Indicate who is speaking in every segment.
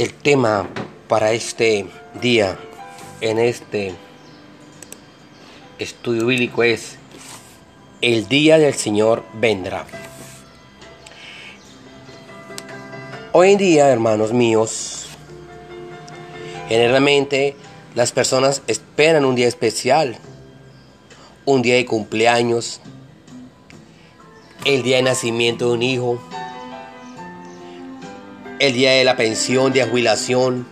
Speaker 1: El tema para este día, en este estudio bíblico es, el día del Señor vendrá. Hoy en día, hermanos míos, generalmente las personas esperan un día especial, un día de cumpleaños, el día de nacimiento de un hijo, el día de la pensión, de jubilación,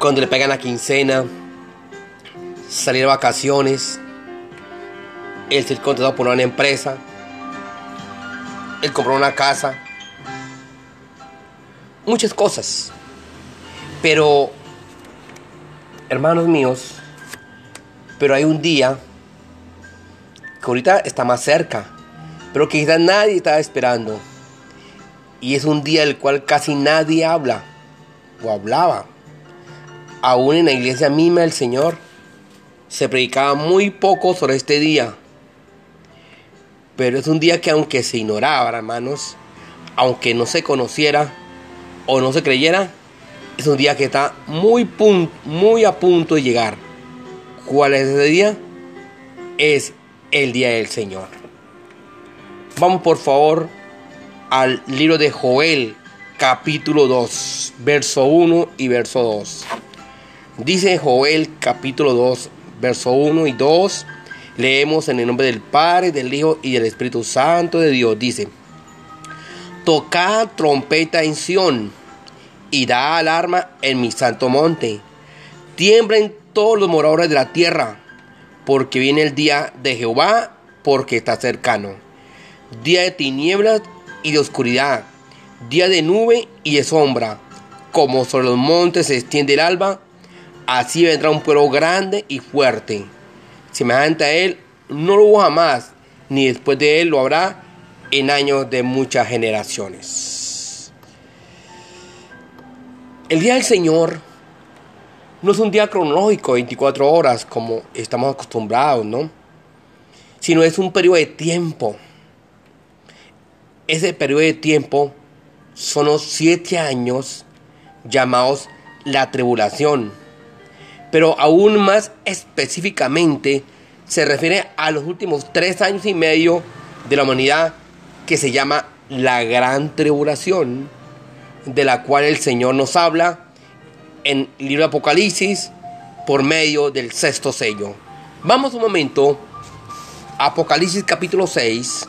Speaker 1: cuando le pegan la quincena, salir de vacaciones, el ser contratado por una empresa, el comprar una casa, muchas cosas. Pero, hermanos míos, pero hay un día que ahorita está más cerca, pero que quizás nadie estaba esperando. Y es un día del cual casi nadie habla o hablaba. Aún en la iglesia misma del Señor se predicaba muy poco sobre este día. Pero es un día que aunque se ignoraba, hermanos, aunque no se conociera o no se creyera, es un día que está muy, muy a punto de llegar. ¿Cuál es ese día? Es el día del Señor. Vamos por favor al libro de Joel, capítulo 2, verso 1 y verso 2. Dice Joel, capítulo 2, verso 1 y 2. Leemos en el nombre del Padre, del Hijo y del Espíritu Santo de Dios. Dice, tocad trompeta en Sión y da alarma en mi santo monte. Tiemblen todos los moradores de la tierra, porque viene el día de Jehová, porque está cercano. Día de tinieblas y de oscuridad, día de nube y de sombra. Como sobre los montes se extiende el alba, así vendrá un pueblo grande y fuerte. Semejante a él, no lo hubo jamás, ni después de él lo habrá en años de muchas generaciones. El día del Señor no es un día cronológico, 24 horas, como estamos acostumbrados, ¿no? Sino es un periodo de tiempo ese periodo de tiempo son los siete años llamados la tribulación. Pero aún más específicamente se refiere a los últimos tres años y medio de la humanidad que se llama la gran tribulación, de la cual el Señor nos habla en el libro de Apocalipsis por medio del sexto sello. Vamos un momento, Apocalipsis capítulo 6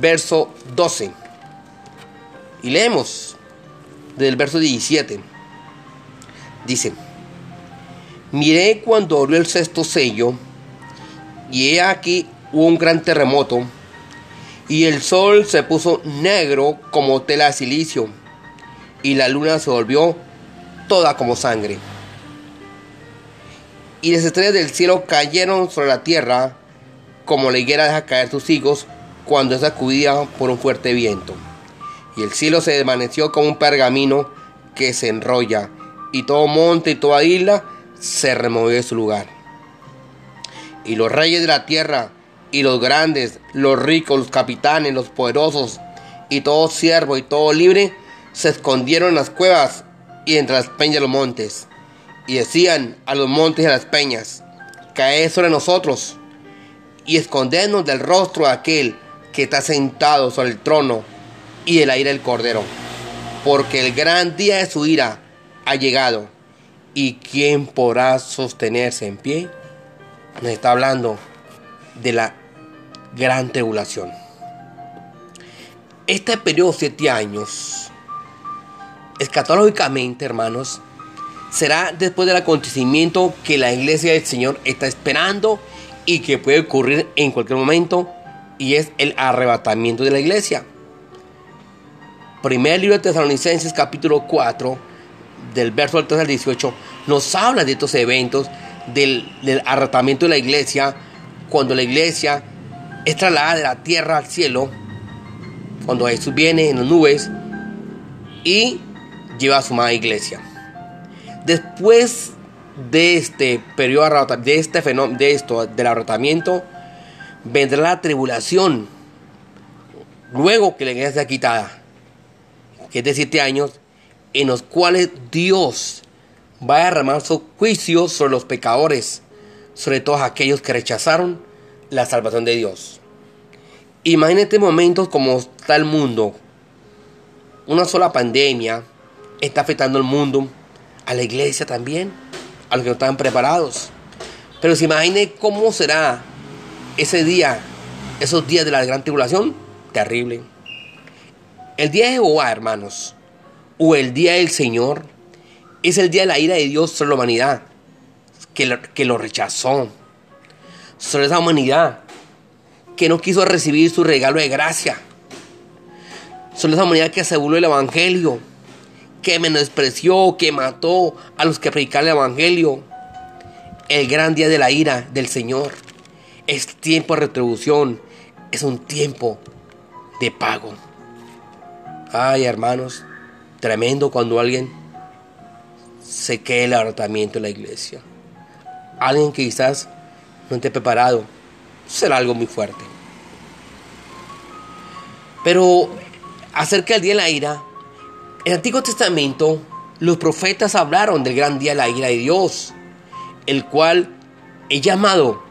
Speaker 1: verso 12. Y leemos del verso 17. Dice, miré cuando abrió el sexto sello, y he aquí hubo un gran terremoto, y el sol se puso negro como tela de silicio, y la luna se volvió toda como sangre. Y las estrellas del cielo cayeron sobre la tierra, como la higuera deja caer sus higos cuando es sacudida por un fuerte viento. Y el cielo se desvaneció como un pergamino que se enrolla, y todo monte y toda isla se removió de su lugar. Y los reyes de la tierra, y los grandes, los ricos, los capitanes, los poderosos, y todo siervo y todo libre, se escondieron en las cuevas y entre las peñas de los montes. Y decían a los montes y a las peñas, caed sobre nosotros y escondednos del rostro de aquel que está sentado sobre el trono y el aire del cordero. Porque el gran día de su ira ha llegado. ¿Y quién podrá sostenerse en pie? Nos está hablando de la gran tribulación. Este periodo de siete años, escatológicamente, hermanos, será después del acontecimiento que la iglesia del Señor está esperando y que puede ocurrir en cualquier momento y es el arrebatamiento de la iglesia. Primer libro de Tesalonicenses capítulo 4, del verso 3 al 18, nos habla de estos eventos del, del arrebatamiento de la iglesia, cuando la iglesia es trasladada de la tierra al cielo, cuando Jesús viene en las nubes y lleva a su madre iglesia. Después de este periodo de este fenómeno, de esto, del arrebatamiento, vendrá la tribulación, luego que la iglesia sea quitada, que es de siete años, en los cuales Dios va a derramar su juicio sobre los pecadores, sobre todos aquellos que rechazaron la salvación de Dios. Imagínate momentos como está el mundo. Una sola pandemia está afectando al mundo, a la iglesia también, a los que no estaban preparados. Pero se imagine cómo será ese día, esos días de la gran tribulación, terrible. El día de Jehová, hermanos, o el día del Señor, es el día de la ira de Dios sobre la humanidad, que lo, que lo rechazó, sobre esa humanidad que no quiso recibir su regalo de gracia, sobre esa humanidad que se del Evangelio, que menospreció, que mató a los que predicaban el Evangelio. El gran día de la ira del Señor es tiempo de retribución, es un tiempo de pago. Ay, hermanos, tremendo cuando alguien se quede el arrotamiento de la iglesia. Alguien que quizás no esté preparado, será algo muy fuerte. Pero acerca del día de la ira, en el Antiguo Testamento los profetas hablaron del gran día de la ira de Dios, el cual es llamado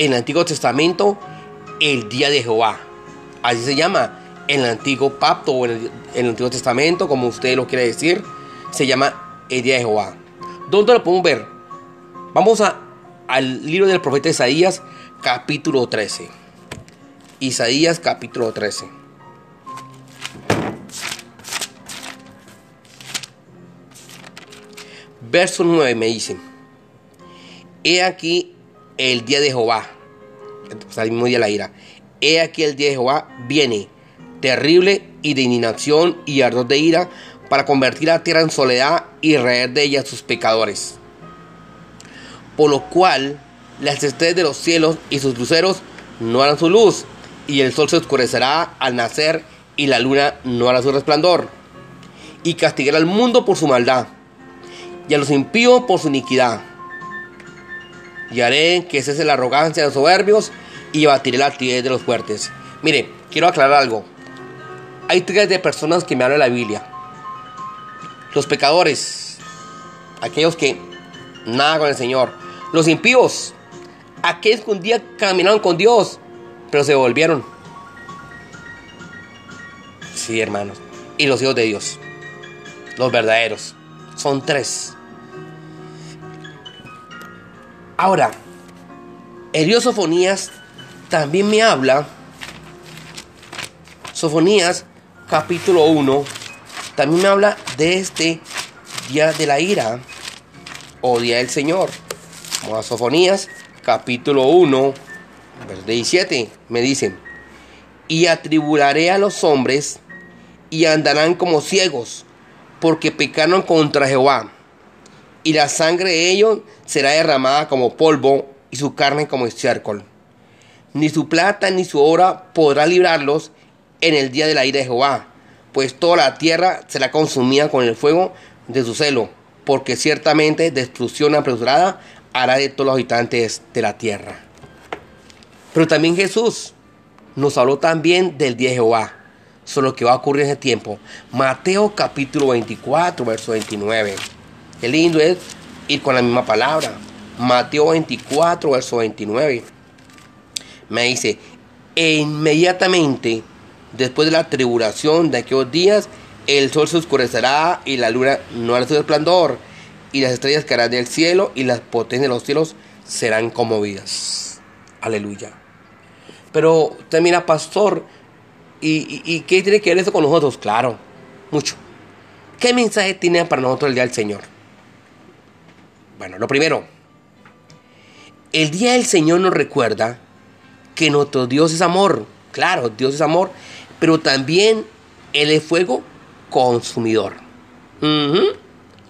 Speaker 1: en el Antiguo Testamento el día de Jehová. Así se llama en el Antiguo Pacto o en el, Antiguo Testamento, como usted lo quiere decir, se llama el día de Jehová. ¿Dónde lo podemos ver? Vamos a, al libro del profeta Isaías, capítulo 13. Isaías, capítulo 13. Verso 9 me dice, He aquí el día de Jehová, o el mismo día de la ira, He aquí el día de Jehová viene, terrible y de indignación y ardor de ira, para convertir la tierra en soledad y reer de ella a sus pecadores. Por lo cual las estrellas de los cielos y sus luceros no harán su luz, y el sol se oscurecerá al nacer, y la luna no hará su resplandor. Y castigará al mundo por su maldad, y a los impíos por su iniquidad. Y haré que cese la arrogancia de los soberbios, y batiré la timidez de los fuertes. Mire, quiero aclarar algo. Hay tres de personas que me hablan de la Biblia los pecadores, aquellos que nada con el Señor, los impíos, aquellos que un día caminaron con Dios, pero se volvieron. Sí, hermanos, y los hijos de Dios, los verdaderos, son tres. Ahora, el Dios Sofonías también me habla, Sofonías capítulo 1, también me habla de este día de la ira o día del Señor. Como a Sofonías, capítulo 1, verso 17, me dicen, y atribularé a los hombres y andarán como ciegos, porque pecaron contra Jehová, y la sangre de ellos será derramada como polvo y su carne como estiércol. Ni su plata ni su oro podrá librarlos en el día de la ira de Jehová, pues toda la tierra será consumida con el fuego de su celo, porque ciertamente destrucción apresurada hará de todos los habitantes de la tierra. Pero también Jesús nos habló también del día de Jehová, sobre lo que va a ocurrir en ese tiempo. Mateo capítulo 24, verso 29. Qué lindo es ir con la misma palabra. Mateo 24, verso 29. Me dice, e inmediatamente Después de la tribulación de aquellos días, el sol se oscurecerá y la luna no hará su resplandor, y las estrellas caerán del cielo y las potencias de los cielos serán conmovidas. Aleluya. Pero termina, pastor, ¿y, qué tiene que ver eso con nosotros? Claro, mucho. ¿Qué mensaje tiene para nosotros el día del Señor? Bueno, lo primero, el día del Señor nos recuerda que nuestro Dios es amor. Claro, Dios es amor pero también Él es fuego consumidor.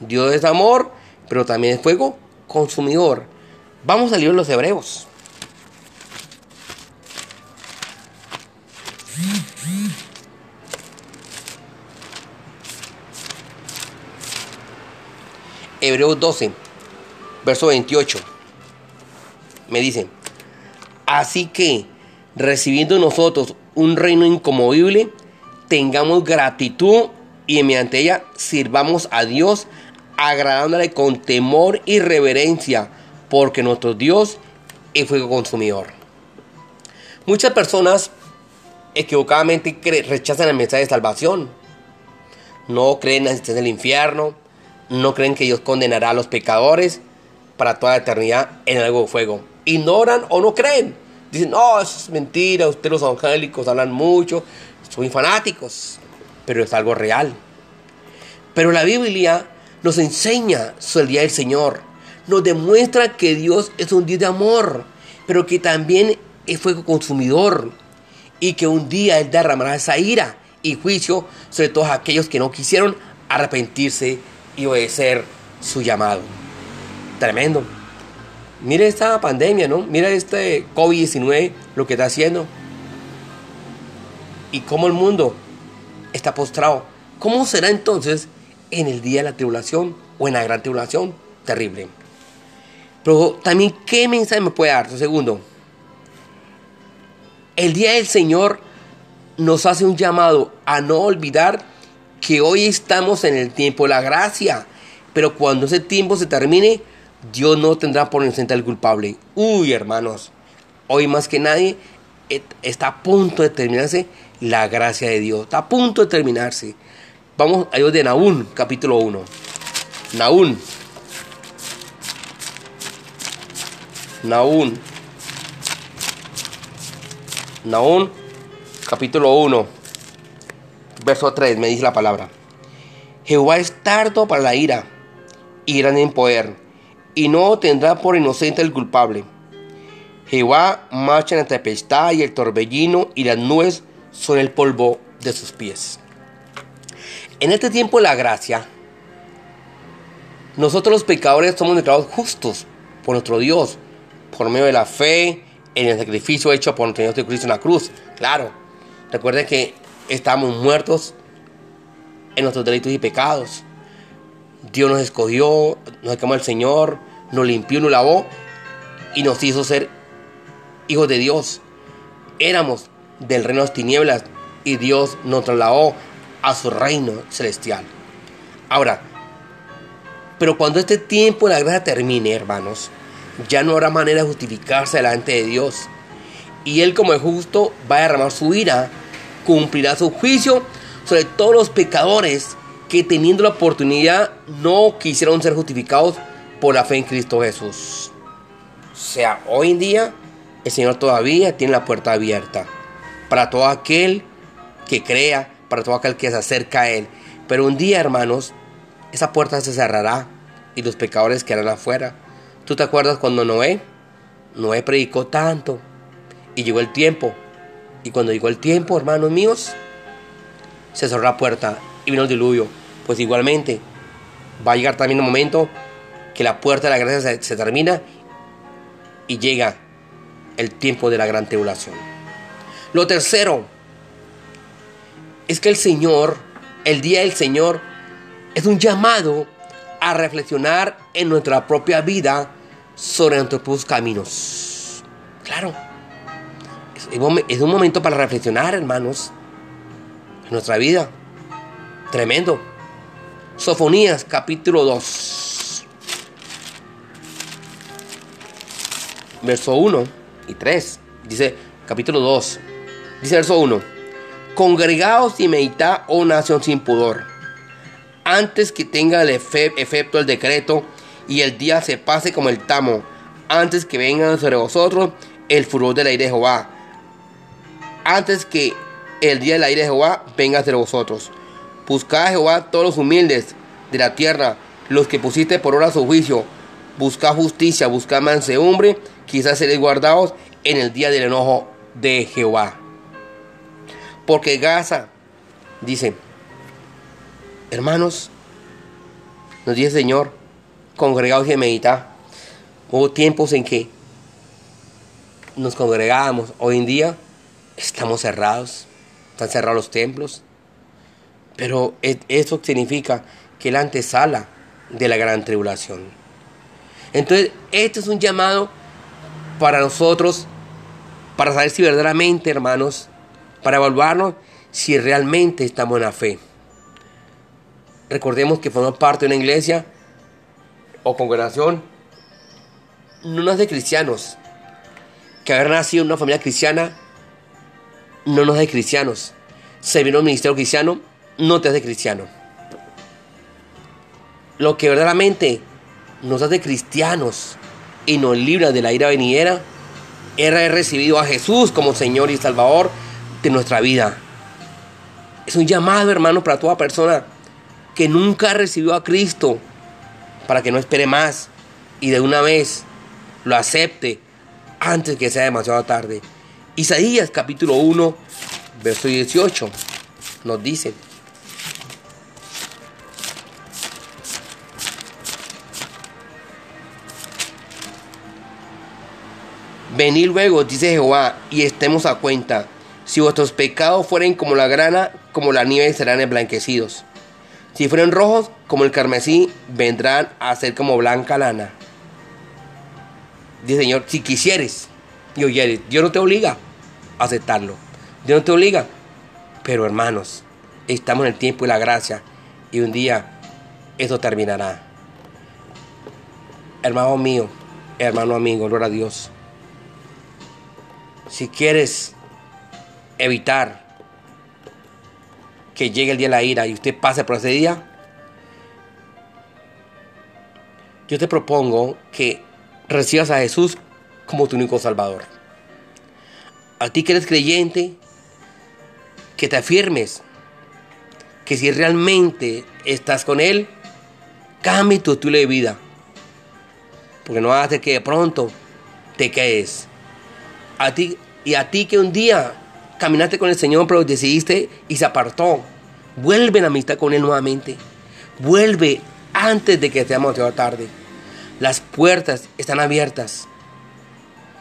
Speaker 1: Dios es amor, pero también es fuego consumidor. Vamos al libro de los Hebreos. Hebreos 12, verso 28. Me dicen, así que recibiendo nosotros un reino incomovible, tengamos gratitud y mediante ella sirvamos a Dios agradándole con temor y reverencia, porque nuestro Dios es fuego consumidor. Muchas personas equivocadamente rechazan el mensaje de salvación. No creen en la existencia del infierno, no creen que Dios condenará a los pecadores para toda la eternidad en algo de fuego. Ignoran o no creen. Dicen, no, eso es mentira, ustedes los angélicos hablan mucho, son fanáticos, pero es algo real. Pero la Biblia nos enseña sobre el día del Señor, nos demuestra que Dios es un Dios de amor, pero que también es fuego consumidor y que un día Él derramará esa ira y juicio sobre todos aquellos que no quisieron arrepentirse y obedecer su llamado. Tremendo. Mire esta pandemia, ¿no? Mira este COVID-19, lo que está haciendo. Y cómo el mundo está postrado. ¿Cómo será entonces en el día de la tribulación o en la gran tribulación? Terrible. Pero también, ¿qué mensaje me puede dar? Segundo, el día del Señor nos hace un llamado a no olvidar que hoy estamos en el tiempo de la gracia. Pero cuando ese tiempo se termine, Dios no tendrá por inocente al culpable. Uy, hermanos, hoy más que nadie está a punto de terminarse la gracia de Dios. Está a punto de terminarse. Vamos a Dios de Naún, capítulo 1. Naún. Naún. Naún, capítulo 1, verso 3, me dice la palabra. Jehová es tardo para la ira y en poder y no tendrá por inocente el culpable. Jehová marcha en la tempestad y el torbellino y las nubes son el polvo de sus pies. En este tiempo de la gracia, nosotros los pecadores somos declarados justos por nuestro Dios, por medio de la fe en el sacrificio hecho por nuestro Señor Jesucristo en la cruz. Claro, recuerden que estamos muertos en nuestros delitos y pecados. Dios nos escogió, nos quemó el Señor, nos limpió, nos lavó y nos hizo ser hijos de Dios. Éramos del reino de las tinieblas y Dios nos trasladó a su reino celestial. Ahora, pero cuando este tiempo de la gracia termine, hermanos, ya no habrá manera de justificarse delante de Dios. Y Él como es justo va a derramar su ira, cumplirá su juicio sobre todos los pecadores que teniendo la oportunidad no quisieron ser justificados por la fe en Cristo Jesús. O sea, hoy en día el Señor todavía tiene la puerta abierta para todo aquel que crea, para todo aquel que se acerca a Él. Pero un día, hermanos, esa puerta se cerrará y los pecadores quedarán afuera. ¿Tú te acuerdas cuando Noé? Noé predicó tanto y llegó el tiempo. Y cuando llegó el tiempo, hermanos míos, se cerró la puerta y vino el diluvio pues igualmente va a llegar también un momento que la puerta de la gracia se, termina y llega el tiempo de la gran tribulación. Lo tercero es que el Señor, el día del Señor, es un llamado a reflexionar en nuestra propia vida sobre nuestros caminos. Claro, es un momento para reflexionar, hermanos, en nuestra vida. Tremendo. Sofonías capítulo 2. Verso 1 y 3. Dice capítulo 2. Dice verso 1. Congregaos y meditad, oh nación sin pudor, antes que tenga el efecto el decreto y el día se pase como el tamo, antes que vengan sobre vosotros el furor del aire de Jehová, antes que el día del aire de Jehová venga sobre vosotros. Buscad a Jehová todos los humildes de la tierra, los que pusiste por hora su juicio. Buscad justicia, buscad mansedumbre, quizás seréis guardados en el día del enojo de Jehová. Porque Gaza, dice, hermanos, nos dice el Señor, congregados y meditad. Hubo tiempos en que nos congregábamos. Hoy en día estamos cerrados. Están cerrados los templos. Pero eso significa que la antesala de la gran para saber si verdaderamente, hermanos, para evaluarnos si realmente estamos en la fe. Recordemos que formamos parte de una iglesia o congregación no nos de cristianos. Que haber nacido en una familia cristiana no nos hace cristianos. Servir un ministerio cristiano no te hace cristiano. Lo que verdaderamente nos hace cristianos y nos libra de la ira venidera es haber recibido a Jesús como Señor y Salvador de nuestra vida. Es un llamado, hermano, para toda persona que nunca recibió a Cristo, para que no espere más y de una vez lo acepte antes que sea demasiado tarde. Isaías capítulo 1, verso 18 nos dice, Venid luego, dice Jehová, y estemos a cuenta. Si vuestros pecados fueren como la grana, como la nieve serán emblanquecidos. Si fueren rojos como el carmesí, vendrán a ser como blanca lana. Dice Señor, si quisieres y oyeres, Dios no te obliga a aceptarlo. Dios no te obliga. Pero hermanos, estamos en el tiempo de la gracia y un día esto terminará. Hermano mío, hermano amigo, gloria a Dios. Si quieres evitar que llegue el día de la ira y usted pase por ese día, yo te propongo que recibas a Jesús como tu único Salvador. A ti que eres creyente, que te afirmes que si realmente estás con Él, cambie tu estilo de vida. Porque no hace que de pronto te quedes a ti y a ti que un día caminaste con el Señor, pero decidiste y se apartó. Vuelve en amistad con Él nuevamente. Vuelve antes de que sea demasiado tarde. Las puertas están abiertas.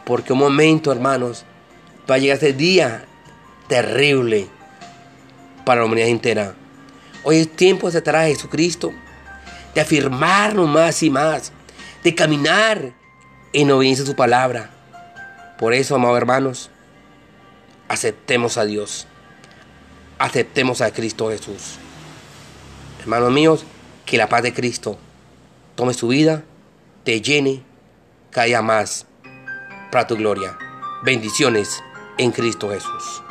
Speaker 1: Porque un momento, hermanos, va a llegar ese día terrible para la humanidad entera. Hoy es tiempo de aceptar a Jesucristo, de afirmarnos más y más, de caminar en obediencia a su palabra. Por eso, amados hermanos, aceptemos a Dios. Aceptemos a Cristo Jesús. Hermanos míos, que la paz de Cristo tome su vida, te llene cada más para tu gloria. Bendiciones en Cristo Jesús.